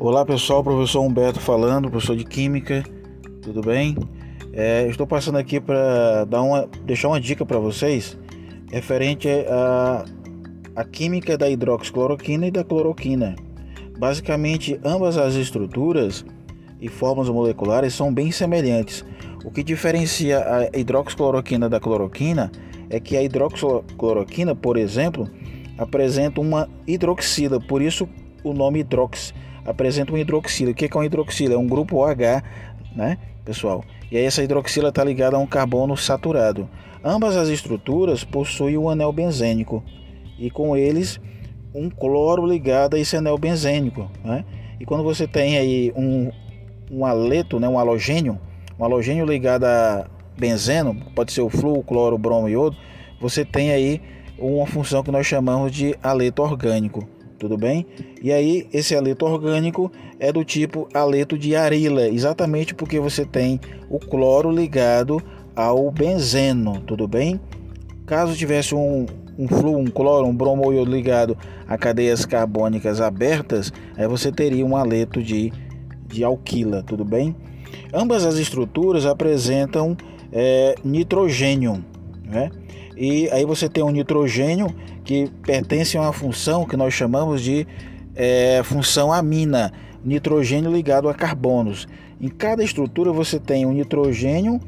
Olá pessoal, professor Humberto falando, professor de Química, tudo bem? É, estou passando aqui para dar uma, deixar uma dica para vocês referente a, a química da hidroxicloroquina e da cloroquina. Basicamente, ambas as estruturas e formas moleculares são bem semelhantes. O que diferencia a hidroxicloroquina da cloroquina é que a hidroxicloroquina, por exemplo, apresenta uma hidroxila, por isso o nome hidrox apresenta um hidroxila. O que é um hidroxila? É um grupo OH, né, pessoal? E aí essa hidroxila está ligada a um carbono saturado. Ambas as estruturas possuem um anel benzênico e com eles um cloro ligado a esse anel benzênico, né? E quando você tem aí um, um aleto, né, um halogênio, um halogênio ligado a benzeno, pode ser o flúor, cloro, bromo e iodo, você tem aí uma função que nós chamamos de aleto orgânico, tudo bem? E aí esse aleto orgânico é do tipo aleto de arila, exatamente porque você tem o cloro ligado ao benzeno, tudo bem? Caso tivesse um, um um cloro, um bromo ligado a cadeias carbônicas abertas, aí você teria um aleto de, de alquila, tudo bem? Ambas as estruturas apresentam é, nitrogênio, né? E aí você tem um nitrogênio que pertence a uma função que nós chamamos de é, função amina, nitrogênio ligado a carbonos. Em cada estrutura você tem um nitrogênio,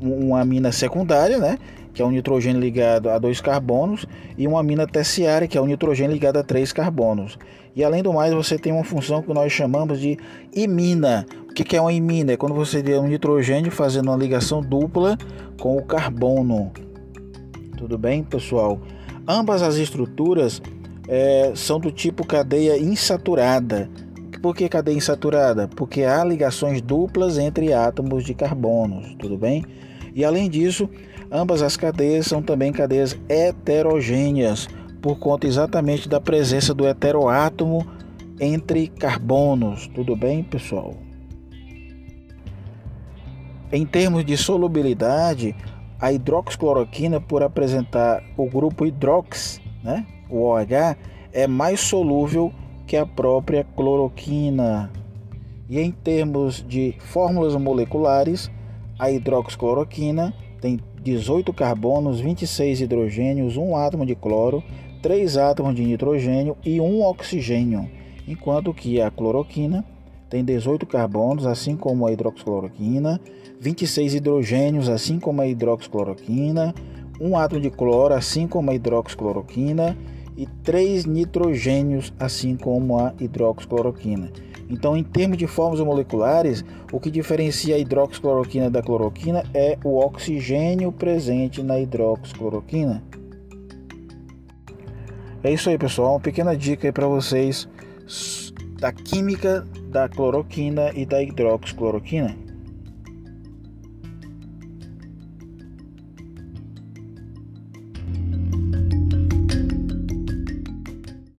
uma amina secundária, né? que é um nitrogênio ligado a dois carbonos, e uma amina terciária, que é um nitrogênio ligado a três carbonos. E além do mais, você tem uma função que nós chamamos de imina. O que é uma imina? É quando você tem um nitrogênio fazendo uma ligação dupla com o carbono. Tudo bem, pessoal? Ambas as estruturas é, são do tipo cadeia insaturada. Por que cadeia insaturada? Porque há ligações duplas entre átomos de carbonos, tudo bem? E além disso, ambas as cadeias são também cadeias heterogêneas, por conta exatamente da presença do heteroátomo entre carbonos, tudo bem, pessoal? Em termos de solubilidade, a hidroxicloroquina, por apresentar o grupo hidrox, né, o OH, é mais solúvel que a própria cloroquina. E em termos de fórmulas moleculares, a hidroxicloroquina tem 18 carbonos, 26 hidrogênios, 1 átomo de cloro, 3 átomos de nitrogênio e 1 oxigênio, enquanto que a cloroquina tem 18 carbonos, assim como a hidroxicloroquina, 26 hidrogênios, assim como a hidroxicloroquina, um átomo de cloro, assim como a hidroxicloroquina, e 3 nitrogênios, assim como a hidroxicloroquina. Então, em termos de fórmulas moleculares, o que diferencia a hidroxicloroquina da cloroquina é o oxigênio presente na hidroxicloroquina. É isso aí, pessoal. Uma pequena dica aí para vocês da química da cloroquina e da hidroxicloroquina.